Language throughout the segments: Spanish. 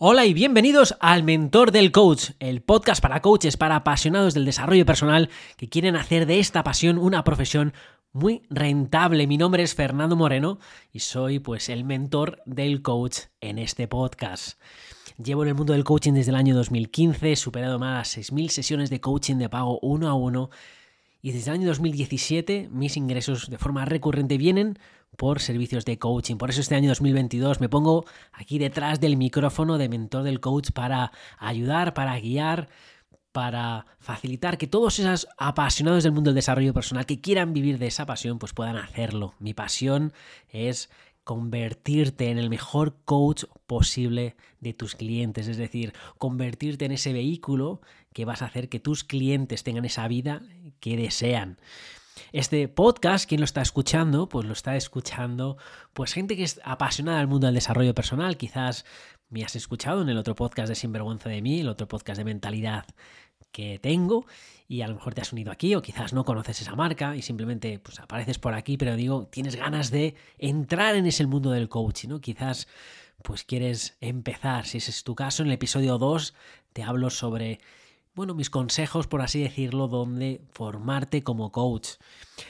Hola y bienvenidos al Mentor del Coach, el podcast para coaches, para apasionados del desarrollo personal que quieren hacer de esta pasión una profesión muy rentable. Mi nombre es Fernando Moreno y soy pues el mentor del coach en este podcast. Llevo en el mundo del coaching desde el año 2015, he superado más de 6.000 sesiones de coaching de pago uno a uno y desde el año 2017 mis ingresos de forma recurrente vienen por servicios de coaching. Por eso este año 2022 me pongo aquí detrás del micrófono de mentor del coach para ayudar, para guiar, para facilitar que todos esos apasionados del mundo del desarrollo personal que quieran vivir de esa pasión, pues puedan hacerlo. Mi pasión es convertirte en el mejor coach posible de tus clientes, es decir, convertirte en ese vehículo que vas a hacer que tus clientes tengan esa vida que desean. Este podcast, ¿quién lo está escuchando? Pues lo está escuchando pues gente que es apasionada del mundo del desarrollo personal. Quizás me has escuchado en el otro podcast de Sinvergüenza de mí, el otro podcast de mentalidad que tengo y a lo mejor te has unido aquí o quizás no conoces esa marca y simplemente pues apareces por aquí, pero digo, tienes ganas de entrar en ese mundo del coaching, ¿no? Quizás pues quieres empezar, si ese es tu caso, en el episodio 2 te hablo sobre bueno, mis consejos, por así decirlo, donde formarte como coach.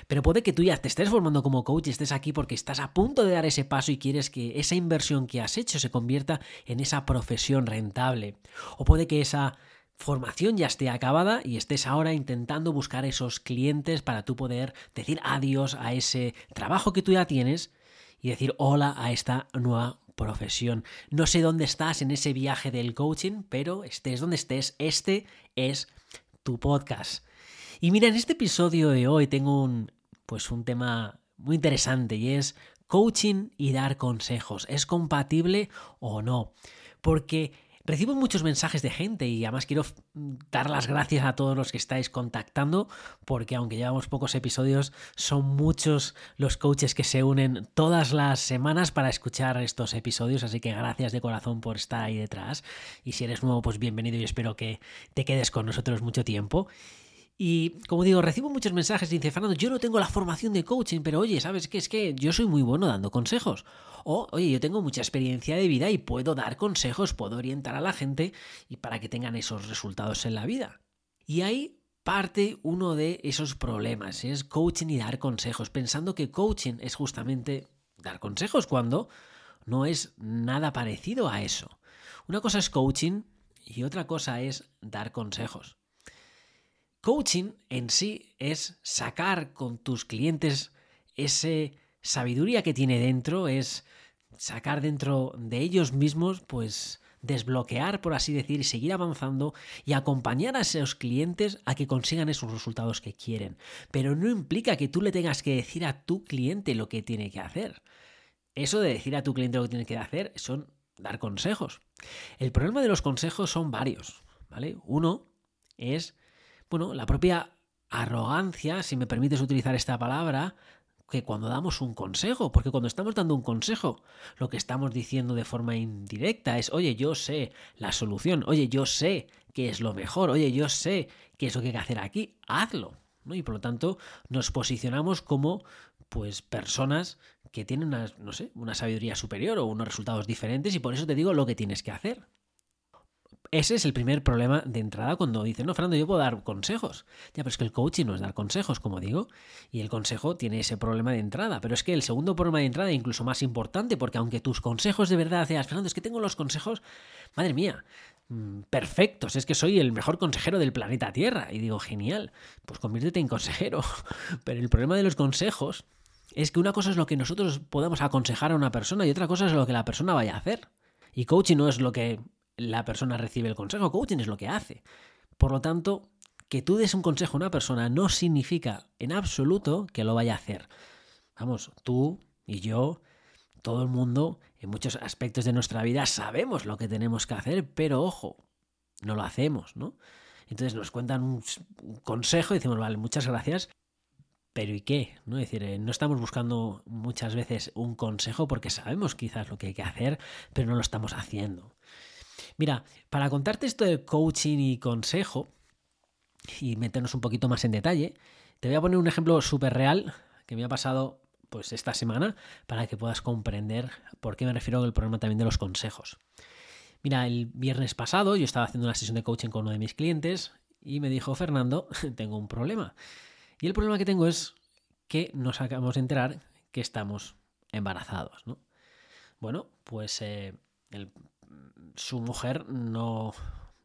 Pero puede que tú ya te estés formando como coach y estés aquí porque estás a punto de dar ese paso y quieres que esa inversión que has hecho se convierta en esa profesión rentable. O puede que esa formación ya esté acabada y estés ahora intentando buscar esos clientes para tú poder decir adiós a ese trabajo que tú ya tienes y decir hola a esta nueva profesión. No sé dónde estás en ese viaje del coaching, pero estés donde estés, este es tu podcast. Y mira, en este episodio de hoy tengo un, pues un tema muy interesante y es coaching y dar consejos. ¿Es compatible o no? Porque Recibo muchos mensajes de gente y además quiero dar las gracias a todos los que estáis contactando porque aunque llevamos pocos episodios, son muchos los coaches que se unen todas las semanas para escuchar estos episodios, así que gracias de corazón por estar ahí detrás y si eres nuevo, pues bienvenido y espero que te quedes con nosotros mucho tiempo. Y como digo, recibo muchos mensajes y dice, Fernando, yo no tengo la formación de coaching, pero oye, ¿sabes qué? Es que yo soy muy bueno dando consejos. O, oye, yo tengo mucha experiencia de vida y puedo dar consejos, puedo orientar a la gente y para que tengan esos resultados en la vida. Y ahí parte uno de esos problemas, es coaching y dar consejos, pensando que coaching es justamente dar consejos cuando no es nada parecido a eso. Una cosa es coaching y otra cosa es dar consejos. Coaching en sí es sacar con tus clientes ese sabiduría que tiene dentro, es sacar dentro de ellos mismos, pues desbloquear, por así decir, y seguir avanzando y acompañar a esos clientes a que consigan esos resultados que quieren. Pero no implica que tú le tengas que decir a tu cliente lo que tiene que hacer. Eso de decir a tu cliente lo que tiene que hacer son dar consejos. El problema de los consejos son varios, ¿vale? Uno es bueno, la propia arrogancia, si me permites utilizar esta palabra, que cuando damos un consejo, porque cuando estamos dando un consejo, lo que estamos diciendo de forma indirecta es, oye, yo sé la solución, oye, yo sé qué es lo mejor, oye, yo sé qué es lo que hay que hacer aquí, hazlo. Y por lo tanto nos posicionamos como pues personas que tienen una, no sé, una sabiduría superior o unos resultados diferentes y por eso te digo lo que tienes que hacer. Ese es el primer problema de entrada cuando dicen, no, Fernando, yo puedo dar consejos. Ya, pero es que el coaching no es dar consejos, como digo, y el consejo tiene ese problema de entrada. Pero es que el segundo problema de entrada, incluso más importante, porque aunque tus consejos de verdad seas, Fernando, es que tengo los consejos, madre mía, mm, perfectos, es que soy el mejor consejero del planeta Tierra. Y digo, genial, pues conviértete en consejero. Pero el problema de los consejos es que una cosa es lo que nosotros podamos aconsejar a una persona y otra cosa es lo que la persona vaya a hacer. Y coaching no es lo que la persona recibe el consejo. Coaching es lo que hace. Por lo tanto, que tú des un consejo a una persona no significa en absoluto que lo vaya a hacer. Vamos, tú y yo, todo el mundo, en muchos aspectos de nuestra vida sabemos lo que tenemos que hacer, pero ojo, no lo hacemos, ¿no? Entonces nos cuentan un, consejo y decimos, vale, muchas gracias, pero ¿y qué? ¿No? Es decir, eh, no estamos buscando muchas veces un consejo porque sabemos quizás lo que hay que hacer, pero no lo estamos haciendo. Mira, para contarte esto de coaching y consejo y meternos un poquito más en detalle, te voy a poner un ejemplo súper real que me ha pasado pues esta semana para que puedas comprender por qué me refiero al problema también de los consejos. Mira, el viernes pasado yo estaba haciendo una sesión de coaching con uno de mis clientes y me dijo, Fernando, tengo un problema. Y el problema que tengo es que nos acabamos de enterar que estamos embarazados, ¿no? Bueno, pues eh, su mujer no,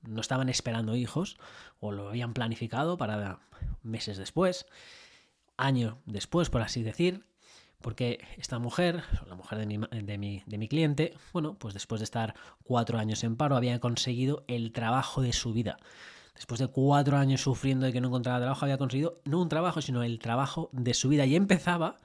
no estaban esperando hijos o lo habían planificado para meses después, año después, por así decir, porque esta mujer, la mujer de mi, de, mi, de mi, cliente, bueno, pues después de estar cuatro años en paro, había conseguido el trabajo de su vida. Después de cuatro años sufriendo de que no encontraba trabajo, había conseguido no un trabajo, sino el trabajo de su vida. Y empezaba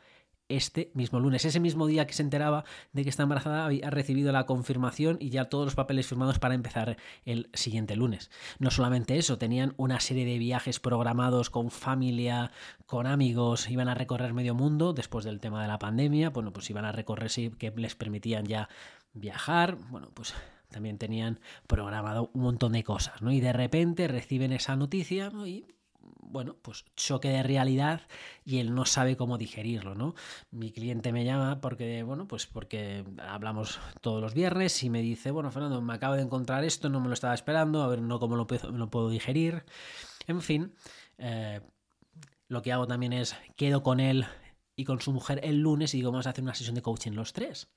este mismo lunes. Ese mismo día que se enteraba de que está embarazada había recibido la confirmación y ya todos los papeles firmados para empezar el siguiente lunes. No solamente eso, tenían una serie de viajes programados con familia, con amigos, iban a recorrer medio mundo después del tema de la pandemia, bueno, pues iban a recorrer sí, que les permitían ya viajar, bueno, pues también tenían programado un montón de cosas, ¿no? Y de repente reciben esa noticia ¿no? y bueno, pues choque de realidad y él no sabe cómo digerirlo, ¿no? Mi cliente me llama porque, bueno, pues porque hablamos todos los viernes y me dice, bueno, Fernando, me acabo de encontrar esto, no me lo estaba esperando, a ver, no cómo lo, lo puedo digerir. En fin, eh, lo que hago también es, quedo con él y con su mujer el lunes y digo, vamos a hacer una sesión de coaching los tres.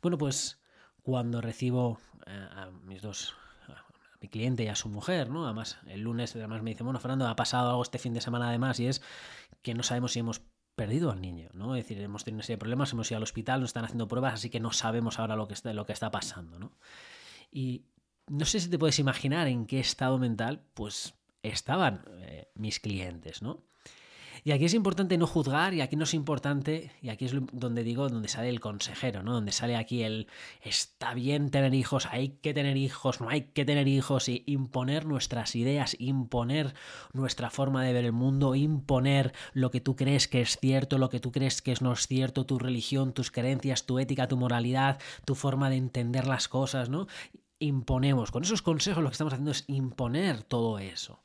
Bueno, pues cuando recibo eh, a mis dos mi cliente y a su mujer, ¿no? Además, el lunes además me dice, bueno, Fernando, ha pasado algo este fin de semana además y es que no sabemos si hemos perdido al niño, ¿no? Es decir, hemos tenido una serie de problemas, hemos ido al hospital, nos están haciendo pruebas, así que no sabemos ahora lo que está, lo que está pasando, ¿no? Y no sé si te puedes imaginar en qué estado mental, pues, estaban eh, mis clientes, ¿no? Y aquí es importante no juzgar y aquí no es importante, y aquí es donde digo, donde sale el consejero, ¿no? Donde sale aquí el está bien tener hijos, hay que tener hijos, no hay que tener hijos, y imponer nuestras ideas, imponer nuestra forma de ver el mundo, imponer lo que tú crees que es cierto, lo que tú crees que no es cierto, tu religión, tus creencias, tu ética, tu moralidad, tu forma de entender las cosas, ¿no? Imponemos. Con esos consejos lo que estamos haciendo es imponer todo eso.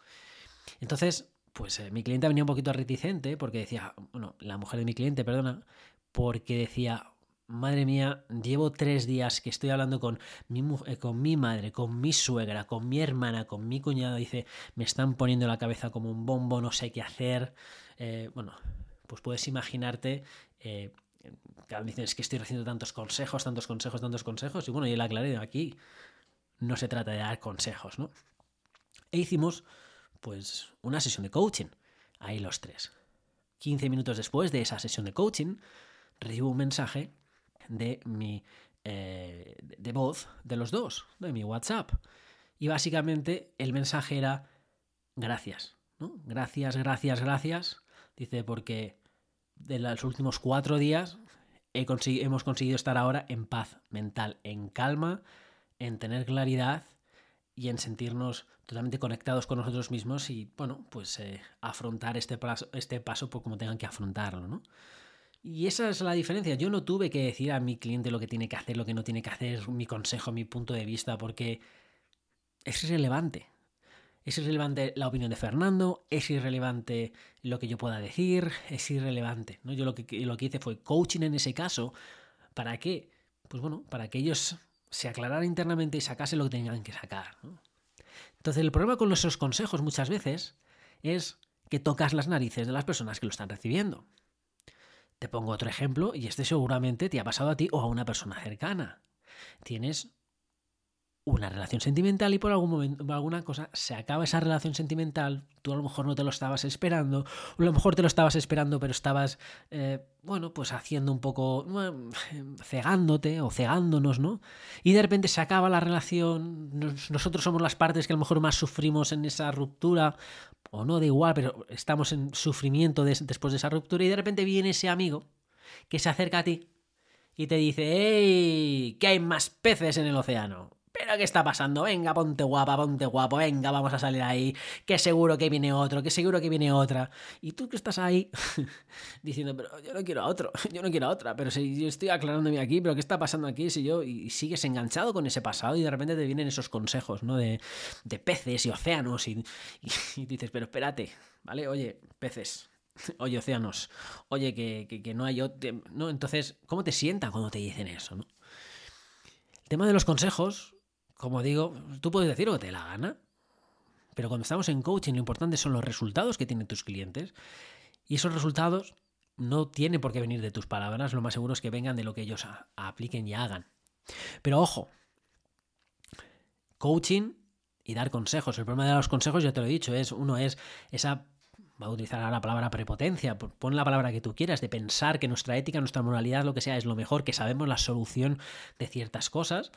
Entonces, pues eh, mi cliente venía un poquito reticente porque decía, bueno, la mujer de mi cliente, perdona, porque decía, madre mía, llevo tres días que estoy hablando con mi, eh, con mi madre, con mi suegra, con mi hermana, con mi cuñado, dice, me están poniendo la cabeza como un bombo, no sé qué hacer. Eh, bueno, pues puedes imaginarte... Eh, dicen, es que estoy recibiendo tantos consejos, tantos consejos, tantos consejos. Y bueno, yo le aclaré, aquí no se trata de dar consejos, ¿no? E hicimos pues una sesión de coaching. Ahí los tres. 15 minutos después de esa sesión de coaching, recibo un mensaje de mi eh, de voz de los dos, de mi WhatsApp. Y básicamente el mensaje era gracias. Gracias, gracias, gracias. Dice, porque de los últimos cuatro días hemos conseguido estar ahora en paz mental, en calma, en tener claridad y en sentirnos totalmente conectados con nosotros mismos y, bueno, pues eh, afrontar este paso, este paso por como tengan que afrontarlo, ¿no? Y esa es la diferencia. Yo no tuve que decir a mi cliente lo que tiene que hacer, lo que no tiene que hacer, mi consejo, mi punto de vista, porque es irrelevante. Es irrelevante la opinión de Fernando, es irrelevante lo que yo pueda decir, es irrelevante. ¿no? Yo lo que, lo que hice fue coaching en ese caso. ¿Para qué? Pues bueno, para que ellos se aclarara internamente y sacase lo que tenían que sacar. Entonces el problema con nuestros consejos muchas veces es que tocas las narices de las personas que lo están recibiendo. Te pongo otro ejemplo y este seguramente te ha pasado a ti o a una persona cercana. Tienes una relación sentimental y por algún momento, por alguna cosa, se acaba esa relación sentimental, tú a lo mejor no te lo estabas esperando, o a lo mejor te lo estabas esperando, pero estabas, eh, bueno, pues haciendo un poco, cegándote o cegándonos, ¿no? Y de repente se acaba la relación, nosotros somos las partes que a lo mejor más sufrimos en esa ruptura, o no, da igual, pero estamos en sufrimiento después de esa ruptura y de repente viene ese amigo que se acerca a ti y te dice, ¡Ey! Que hay más peces en el océano. ¿Pero qué está pasando? Venga, ponte guapa, ponte guapo, venga, vamos a salir ahí, que seguro que viene otro, que seguro que viene otra. Y tú que estás ahí diciendo, pero yo no quiero a otro, yo no quiero a otra, pero si yo estoy aclarándome aquí, pero ¿qué está pasando aquí? Si yo, y sigues enganchado con ese pasado y de repente te vienen esos consejos, ¿no? De, peces y océanos y, dices, pero espérate, ¿vale? Oye, peces, oye, océanos, oye, que, que, no hay... ¿no? Entonces, ¿cómo te sienta cuando te dicen eso, no? El tema de los consejos como digo, tú puedes decir lo que te la gana, pero cuando estamos en coaching lo importante son los resultados que tienen tus clientes y esos resultados no tienen por qué venir de tus palabras, lo más seguro es que vengan de lo que ellos apliquen y hagan. Pero ojo, coaching y dar consejos. El problema de los consejos, ya te lo he dicho, es uno es esa va a utilizar la palabra prepotencia, pon la palabra que tú quieras, de pensar que nuestra ética, nuestra moralidad, lo que sea, es lo mejor, que sabemos la solución de ciertas cosas,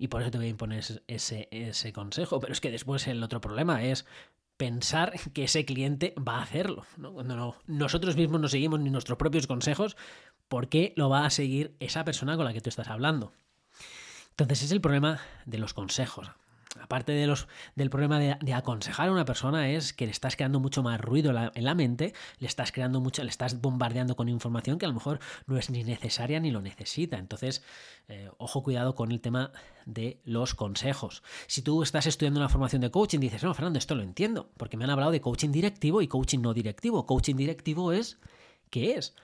y por eso te voy a imponer ese, ese consejo. Pero es que después el otro problema es pensar que ese cliente va a hacerlo. Cuando no, nosotros mismos no seguimos ni nuestros propios consejos, ¿por qué lo va a seguir esa persona con la que tú estás hablando? Entonces es el problema de los consejos aparte de los, del problema de, aconsejar a una persona, es que le estás creando mucho más ruido en la mente, le estás creando mucho, le estás bombardeando con información que a lo mejor no es ni necesaria ni lo necesita. Entonces, eh, ojo, cuidado con el tema de los consejos. Si tú estás estudiando una formación de coaching, dices, no, Fernando, esto lo entiendo, porque me han hablado de coaching directivo y coaching no directivo. Coaching directivo es, ¿qué es?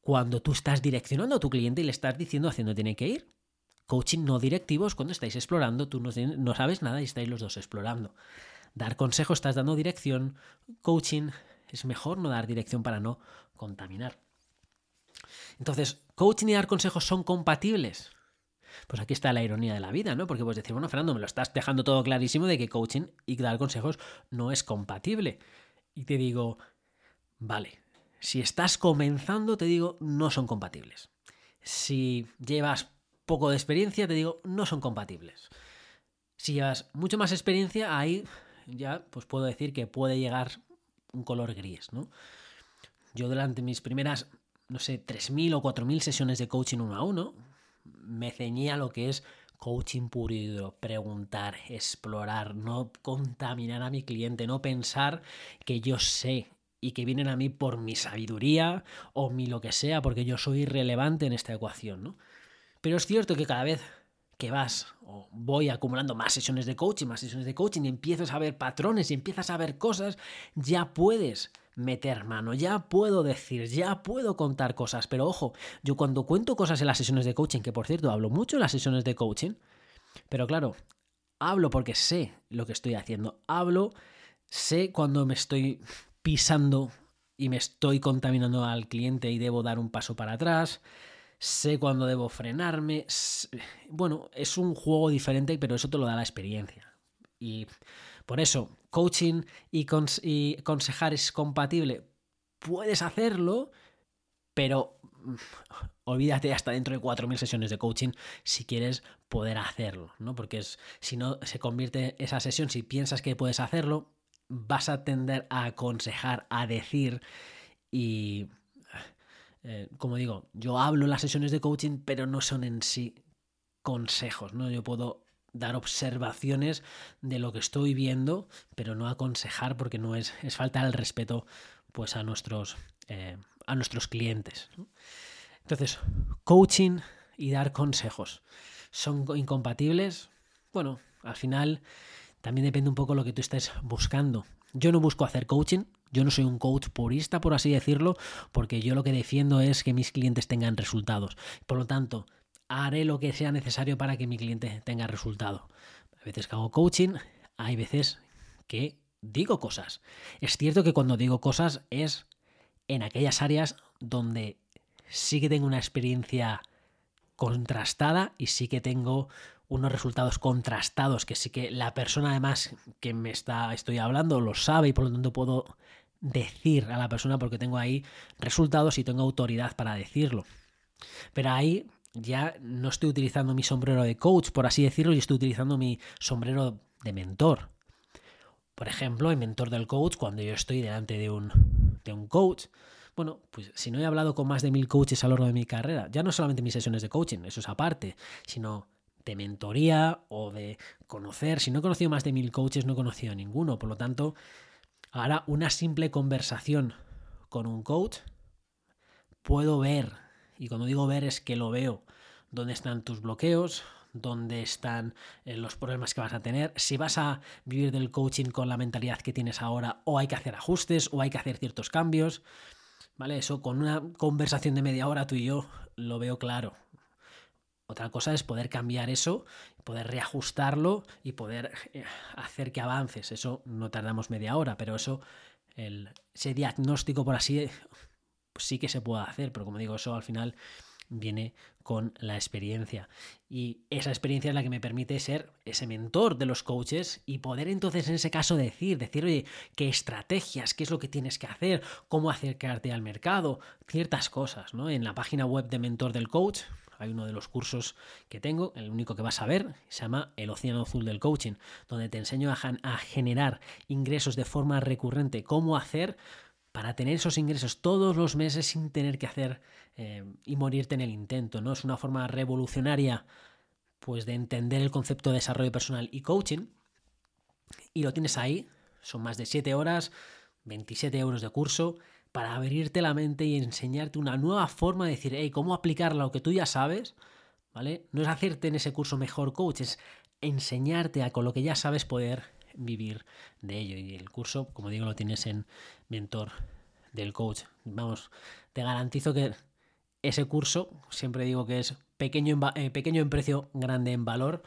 Cuando tú estás direccionando a tu cliente y le estás diciendo hacia dónde tiene que ir. Coaching no directivo es cuando estáis explorando, tú no, sabes nada y estáis los dos explorando. Dar consejo, estás dando dirección. Coaching es mejor no dar dirección para no contaminar. Entonces, coaching y dar consejos son compatibles. Pues aquí está la ironía de la vida, ¿no? Porque puedes decir, bueno, Fernando, me lo estás dejando todo clarísimo de que coaching y dar consejos no es compatible. Y te digo, vale, si estás comenzando, te digo, no son compatibles. Si llevas poco de experiencia, te digo, no son compatibles. Si llevas mucho más experiencia, ahí ya pues puedo decir que puede llegar un color gris, ¿no? Yo durante mis primeras, no sé, 3.000 o 4.000 sesiones de coaching uno a uno, me ceñía lo que es coaching puro y duro, preguntar, explorar, no contaminar a mi cliente, no pensar que yo sé y que vienen a mí por mi sabiduría o mi lo que sea, porque yo soy irrelevante en esta ecuación, ¿no? Pero es cierto que cada vez que vas o voy acumulando más sesiones de coaching, más sesiones de coaching y empiezas a ver patrones y empiezas a ver cosas, ya puedes meter mano, ya puedo decir, ya puedo contar cosas. Pero ojo, yo cuando cuento cosas en las sesiones de coaching, que por cierto hablo mucho en las sesiones de coaching, pero claro, hablo porque sé lo que estoy haciendo, hablo, sé cuando me estoy pisando y me estoy contaminando al cliente y debo dar un paso para atrás sé cuándo debo frenarme. Bueno, es un juego diferente, pero eso te lo da la experiencia. Y por eso, coaching y, aconsejar es compatible. Puedes hacerlo, pero mm, olvídate hasta dentro de 4.000 sesiones de coaching si quieres poder hacerlo, ¿no? Porque es, si no se convierte esa sesión, si piensas que puedes hacerlo, vas a tender a aconsejar, a decir y eh, como digo, yo hablo en las sesiones de coaching, pero no son en sí consejos, ¿no? Yo puedo dar observaciones de lo que estoy viendo, pero no aconsejar porque no es, es falta el respeto pues a nuestros, eh, a nuestros clientes. Entonces, coaching y dar consejos son incompatibles. Bueno, al final también depende un poco de lo que tú estés buscando. Yo no busco hacer coaching, yo no soy un coach purista, por así decirlo, porque yo lo que defiendo es que mis clientes tengan resultados. Por lo tanto, haré lo que sea necesario para que mi cliente tenga resultado. A veces que hago coaching, hay veces que digo cosas. Es cierto que cuando digo cosas es en aquellas áreas donde sí que tengo una experiencia contrastada y sí que tengo unos resultados contrastados que sí que la persona además que me está estoy hablando lo sabe y por lo tanto puedo decir a la persona porque tengo ahí resultados y tengo autoridad para decirlo. Pero ahí ya no estoy utilizando mi sombrero de coach, por así decirlo, y estoy utilizando mi sombrero de mentor. Por ejemplo, el mentor del coach, cuando yo estoy delante de un, de un coach, bueno, pues si no he hablado con más de mil coaches a lo largo de mi carrera, ya no solamente mis sesiones de coaching, eso es aparte, sino de mentoría o de conocer. Si no he conocido más de mil coaches, no he conocido a ninguno. Por lo tanto, ahora una simple conversación con un coach, puedo ver, y cuando digo ver es que lo veo, dónde están tus bloqueos, dónde están eh, los problemas que vas a tener, si vas a vivir del coaching con la mentalidad que tienes ahora o hay que hacer ajustes o hay que hacer ciertos cambios. ¿Vale? Eso con una conversación de media hora tú y yo lo veo claro. Otra cosa es poder cambiar eso, poder reajustarlo y poder eh, hacer que avances. Eso no tardamos media hora, pero eso, el, ese diagnóstico por así, pues sí que se puede hacer, pero como digo, eso al final viene con la experiencia. Y esa experiencia es la que me permite ser ese mentor de los coaches y poder entonces en ese caso decir, decir, qué estrategias, qué es lo que tienes que hacer, cómo acercarte al mercado, ciertas cosas, ¿no? En la página web de Mentor del Coach hay uno de los cursos que tengo, el único que vas a ver, se llama El Océano Azul del Coaching, donde te enseño a, generar ingresos de forma recurrente, cómo hacer para tener esos ingresos todos los meses sin tener que hacer eh, y morirte en el intento, ¿no? Es una forma revolucionaria pues de entender el concepto de desarrollo personal y coaching y lo tienes ahí, son más de 7 horas, 27 euros de curso para abrirte la mente y enseñarte una nueva forma de decir, hey, cómo aplicar lo que tú ya sabes, ¿vale? No es hacerte en ese curso mejor coach, es enseñarte a con lo que ya sabes poder vivir de ello. Y el curso, como digo, lo tienes en Mentor del Coach. Vamos, te garantizo que ese curso, siempre digo que es pequeño en, eh, pequeño en precio, grande en valor.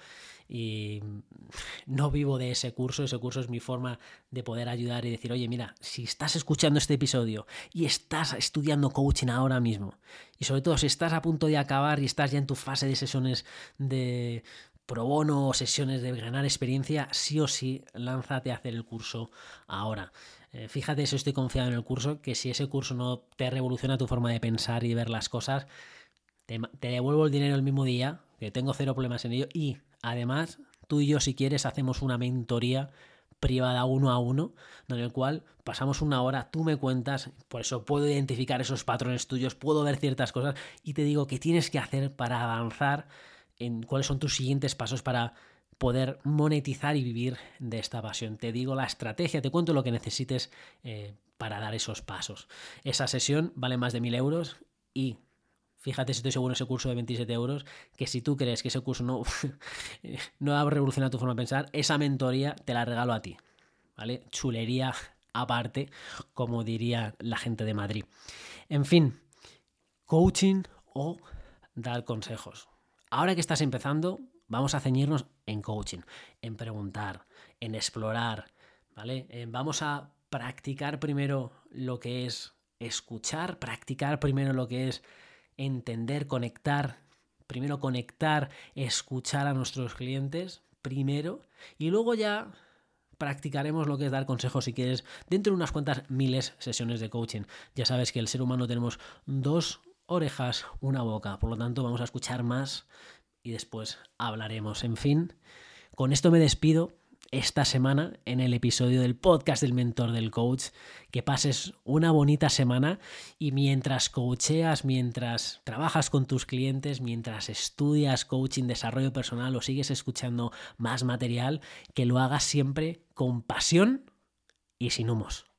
Y no vivo de ese curso, ese curso es mi forma de poder ayudar y decir, oye, mira, si estás escuchando este episodio y estás estudiando coaching ahora mismo, y sobre todo si estás a punto de acabar y estás ya en tu fase de sesiones de pro bono o sesiones de ganar experiencia, sí o sí, lánzate a hacer el curso ahora. Eh, fíjate si estoy confiado en el curso, que si ese curso no te revoluciona tu forma de pensar y ver las cosas, te, te devuelvo el dinero el mismo día, que tengo cero problemas en ello, y además tú y yo si quieres hacemos una mentoría privada uno a uno, en el cual pasamos una hora, tú me cuentas, por eso puedo identificar esos patrones tuyos, puedo ver ciertas cosas y te digo qué tienes que hacer para avanzar en cuáles son tus siguientes pasos para poder monetizar y vivir de esta pasión. Te digo la estrategia, te cuento lo que necesites eh, para dar esos pasos. Esa sesión vale más de mil euros y fíjate si estoy seguro ese curso de 27 euros, que si tú crees que ese curso no, no ha revolucionado tu forma de pensar, esa mentoría te la regalo a ti. ¿Vale? Chulería aparte, como diría la gente de Madrid. En fin, coaching o dar consejos. Ahora que estás empezando, vamos a ceñirnos en coaching, en preguntar, en explorar, ¿vale? Eh, vamos a practicar primero lo que es escuchar, practicar primero lo que es entender, conectar, primero conectar, escuchar a nuestros clientes, primero, y luego ya practicaremos lo que es dar consejos si quieres dentro de unas cuantas miles sesiones de coaching. Ya sabes que el ser humano tenemos dos orejas, una boca. Por lo tanto, vamos a escuchar más y después hablaremos. En fin, con esto me despido esta semana en el episodio del podcast del mentor del coach. Que pases una bonita semana y mientras coacheas, mientras trabajas con tus clientes, mientras estudias coaching, desarrollo personal o sigues escuchando más material, que lo hagas siempre con pasión y sin humos.